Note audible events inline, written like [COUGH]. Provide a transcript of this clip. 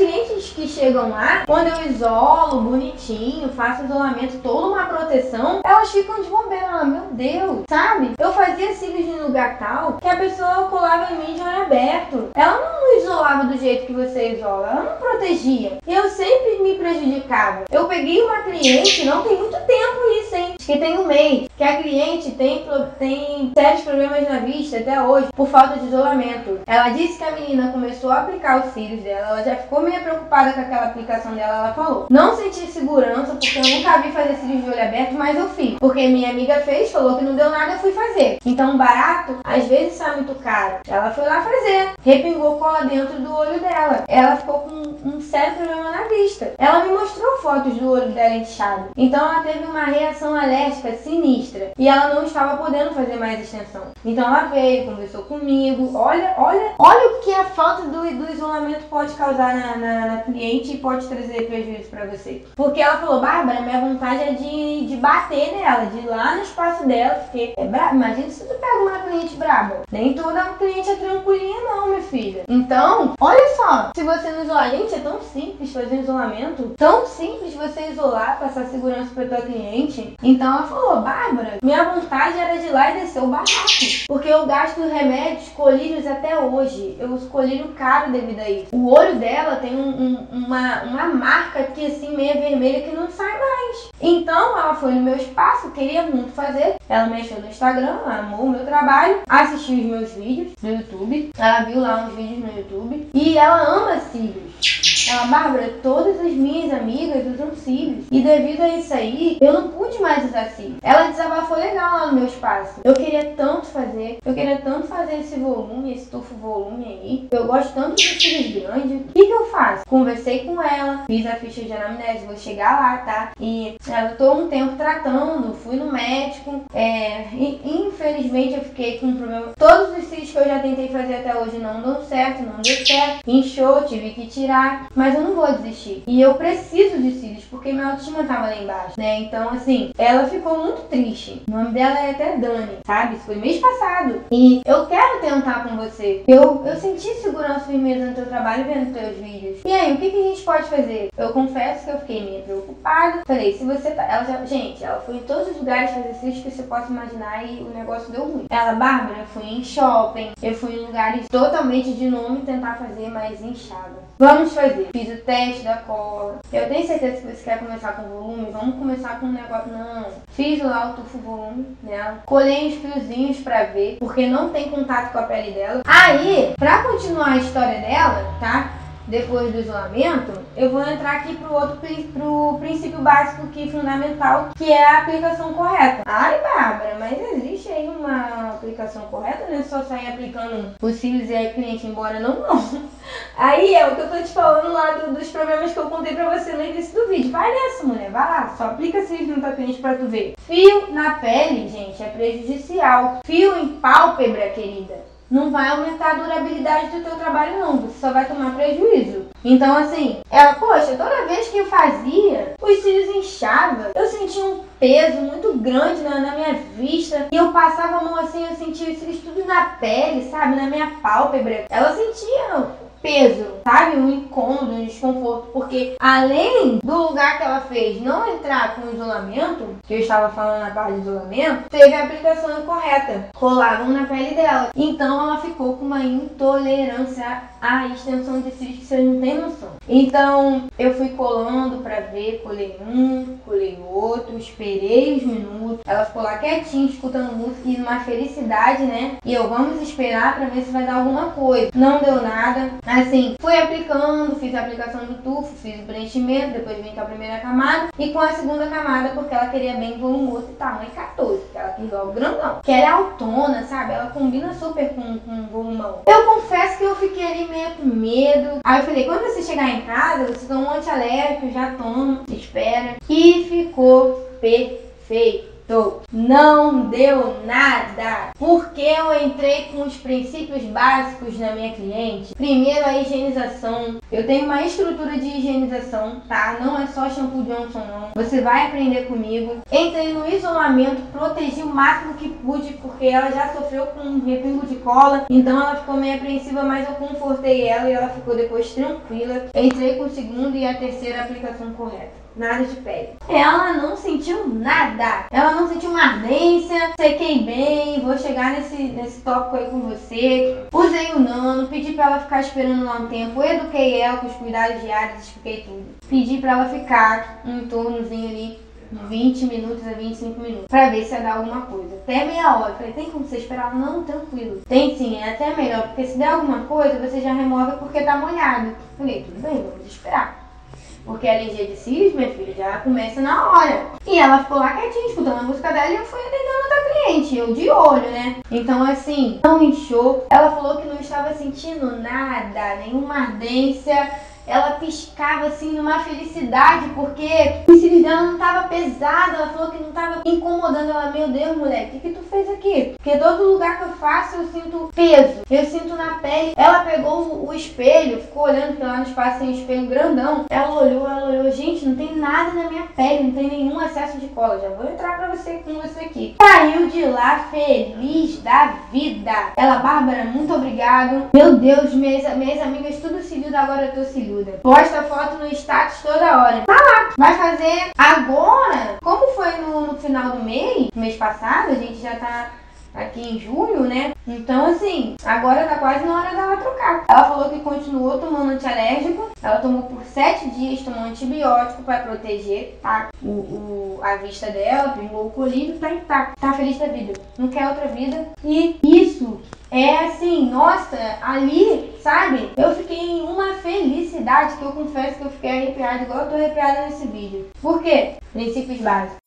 clientes que chegam lá, quando eu isolo bonitinho, faço isolamento, toda uma proteção, elas ficam de bobeira. Meu Deus, sabe? Eu fazia cílios em lugar tal que a pessoa colava em mim de olho aberto. Ela não isolava do jeito que você isola, ela não protegia. Eu sempre me prejudicava. Eu peguei uma cliente, não tem muito tempo que tem um mês, que a cliente tem, tem sérios problemas na vista até hoje por falta de isolamento. Ela disse que a menina começou a aplicar os cílios dela, ela já ficou meio preocupada com aquela aplicação dela, ela falou. Não senti segurança, porque eu nunca vi fazer cílios de olho aberto, mas eu fiz. Porque minha amiga fez, falou que não deu nada, eu fui fazer. Então, barato, às vezes sai muito caro. Ela foi lá fazer, repingou cola dentro do olho dela. Ela ficou com um sério problema na vista. Ela me mostrou fotos do olho dela inchado. Então, ela teve uma reação alérgica sinistra e ela não estava podendo fazer mais extensão. Então, ela veio, conversou comigo. Olha, olha, olha o que a falta do, do isolamento pode causar na, na, na cliente e pode trazer prejuízo para você. Porque ela falou, Bárbara, minha vontade é de, de bater nela, de ir lá no espaço dela, porque é brabo. Imagina se tu pega uma cliente braba. Nem toda cliente é tranquilinha, não, minha filha. Então, olha só, se você não isolar, gente, é tão simples fazer um isolamento, tão simples você isolar, passar segurança para tua cliente. Então ela falou, Bárbara, minha vontade era de ir lá e descer o barraco. Porque eu gasto remédios, colírios até hoje. Eu uso colírio caro devido a isso. O olho dela tem um, um, uma, uma marca aqui assim, meia vermelha, que não sai mais. Então ela foi no meu espaço, queria muito fazer. Ela mexeu no Instagram, amou o meu trabalho, assistiu os meus vídeos no YouTube. Ela viu lá uns vídeos no YouTube. E ela ama cílios. Bárbara, todas as minhas amigas usam cílios. E devido a isso aí, eu não pude mais usar cílios. Ela desabafou legal lá no meu espaço. Eu queria tanto fazer, eu queria tanto fazer esse volume, esse tufo volume aí. Eu gosto tanto de cílios grandes. O que, que eu faço? Conversei com ela, fiz a ficha de anamnese, vou chegar lá, tá? E ela tô um tempo tratando, fui no médico. É, e, infelizmente eu fiquei com um problema. Todos os cílios que eu já tentei fazer até hoje não dão certo, não deu certo. Inchou, tive que tirar mas eu não vou desistir. E eu preciso de cílios, porque minha autoestima tava lá embaixo, né? Então, assim, ela ficou muito triste. O nome dela é até Dani, sabe? Isso foi mês passado. E eu quero tentar com você. Eu, eu senti segurança e firmeza no teu trabalho vendo teus vídeos. E aí, o que, que a gente pode fazer? Eu confesso que eu fiquei meio preocupada. Falei, se você tá. Ela já... Gente, ela foi em todos os lugares fazer cílios que você possa imaginar e o negócio deu ruim. Ela, Bárbara, fui em shopping, eu fui em lugares totalmente de nome tentar fazer mais inchada. Vamos fazer. Fiz o teste da cola. Eu tenho certeza que você quer começar com volume. Vamos começar com um negócio. Não. Fiz lá o tufo volume nela. Colhei os fiozinhos pra ver. Porque não tem contato com a pele dela. Aí, pra continuar a história dela, tá? Depois do isolamento, eu vou entrar aqui pro outro pro princípio básico que fundamental, que é a aplicação correta. Ai, Bárbara, mas existe aí uma aplicação correta, né? Só sair aplicando os cílios e aí cliente embora não, não. [LAUGHS] Aí é o que eu tô te falando lá do, dos problemas que eu contei pra você no início do vídeo. Vai nessa, mulher, vai lá, só aplica cílios no teu cliente pra tu ver. Fio na pele, gente, é prejudicial. Fio em pálpebra, querida não vai aumentar a durabilidade do teu trabalho não, você só vai tomar prejuízo. Então assim, ela, poxa, toda vez que eu fazia, os cílios inchavam, eu sentia um peso muito grande na, na, minha vista. E eu passava a mão assim, eu sentia os cílios tudo na pele, sabe? Na minha pálpebra. Ela sentia peso, sabe? Um incômodo, um desconforto, porque além do lugar que ela fez não entrar com isolamento, que eu estava falando na parte de isolamento, teve a aplicação incorreta, colavam na pele dela. Então ela ficou com uma intolerância à extensão de cílios que vocês não têm noção. Então eu fui colando para ver, colei um, colei outro, esperei os minutos. Ela ficou lá quietinha, escutando música e uma felicidade, né? E eu vamos esperar para ver se vai dar alguma coisa. Não deu nada. Assim, fui aplicando, fiz a aplicação do tufo, fiz o preenchimento, depois vim com a primeira camada e com a segunda camada porque ela queria bem volumoso e tamanho 14, porque ela quis logo grandão. Que ela é autona, sabe? Ela combina super com, com volumão. Eu confesso que eu fiquei ali meio com medo. Aí eu falei, quando você chegar em casa, você toma um antialérgico, já toma, espera. E ficou perfeito. Não deu nada. Porque eu entrei com os princípios básicos na minha cliente. Primeiro a higienização. Eu tenho uma estrutura de higienização, tá? Não é só shampoo Johnson não. Você vai aprender comigo. Entrei no isolamento, protegi o máximo que pude, porque ela já sofreu com um repingo de cola. Então ela ficou meio apreensiva, mas eu confortei ela e ela ficou depois tranquila. Entrei com o segundo e a terceira aplicação correta nada de pele. Ela não sentiu nada. Ela não sentiu uma ardência. Sequei bem. Vou chegar nesse, nesse tópico aí com você. Usei o nano. Pedi pra ela ficar esperando lá um tempo. Eduquei ela com os cuidados diários. Expliquei tudo. Pedi pra ela ficar um tornozinho ali 20 minutos a 25 minutos, pra ver se ia dar alguma coisa. Até meia hora. Falei, tem como você esperar? Não, tranquilo. Tem sim, é até melhor, porque se der alguma coisa, você já remove porque tá molhado. Falei, tudo bem, vamos esperar. Porque a alergia de cílios, minha filha, já começa na hora. E ela ficou lá quietinha, escutando a música dela e eu fui atendendo outra cliente, eu de olho, né? Então, assim, não inchou. Ela falou que não estava sentindo nada, nenhuma ardência ela piscava assim numa felicidade, porque o cílios dela não tava pesado, ela falou que não tava incomodando ela, meu Deus, moleque, o que, que tu fez aqui? Porque todo lugar que eu faço eu sinto peso, eu sinto na pele. Ela pegou o, o espelho, ficou olhando, porque lá no espaço tem um espelho grandão. Ela olhou, ela olhou, gente, não tem nada na minha pele, não tem nenhum excesso de cola. Já vou entrar pra você com você aqui. Saiu de lá feliz da vida. Ela, Bárbara, muito obrigado. Meu Deus, minhas, minhas amigas tudo cilhuda, agora eu tô cilhuda. Posta foto no status toda hora. Tá lá. Vai fazer agora, como foi no, no final do mês, mês passado, a gente já tá aqui em julho, né? Então, assim, agora tá quase na hora dela trocar. Ela falou que continuou tomando antialérgico. Ela tomou por sete dias, tomou antibiótico para proteger tá? o, o, a vista dela, pingou o colírio, tá intacto. Tá feliz da vida. Não quer outra vida. E isso é assim, nossa, ali, sabe? Eu fiquei em uma felicidade que eu confesso que eu fiquei arrepiada, igual eu tô arrepiada nesse vídeo. Por quê? Princípios básicos.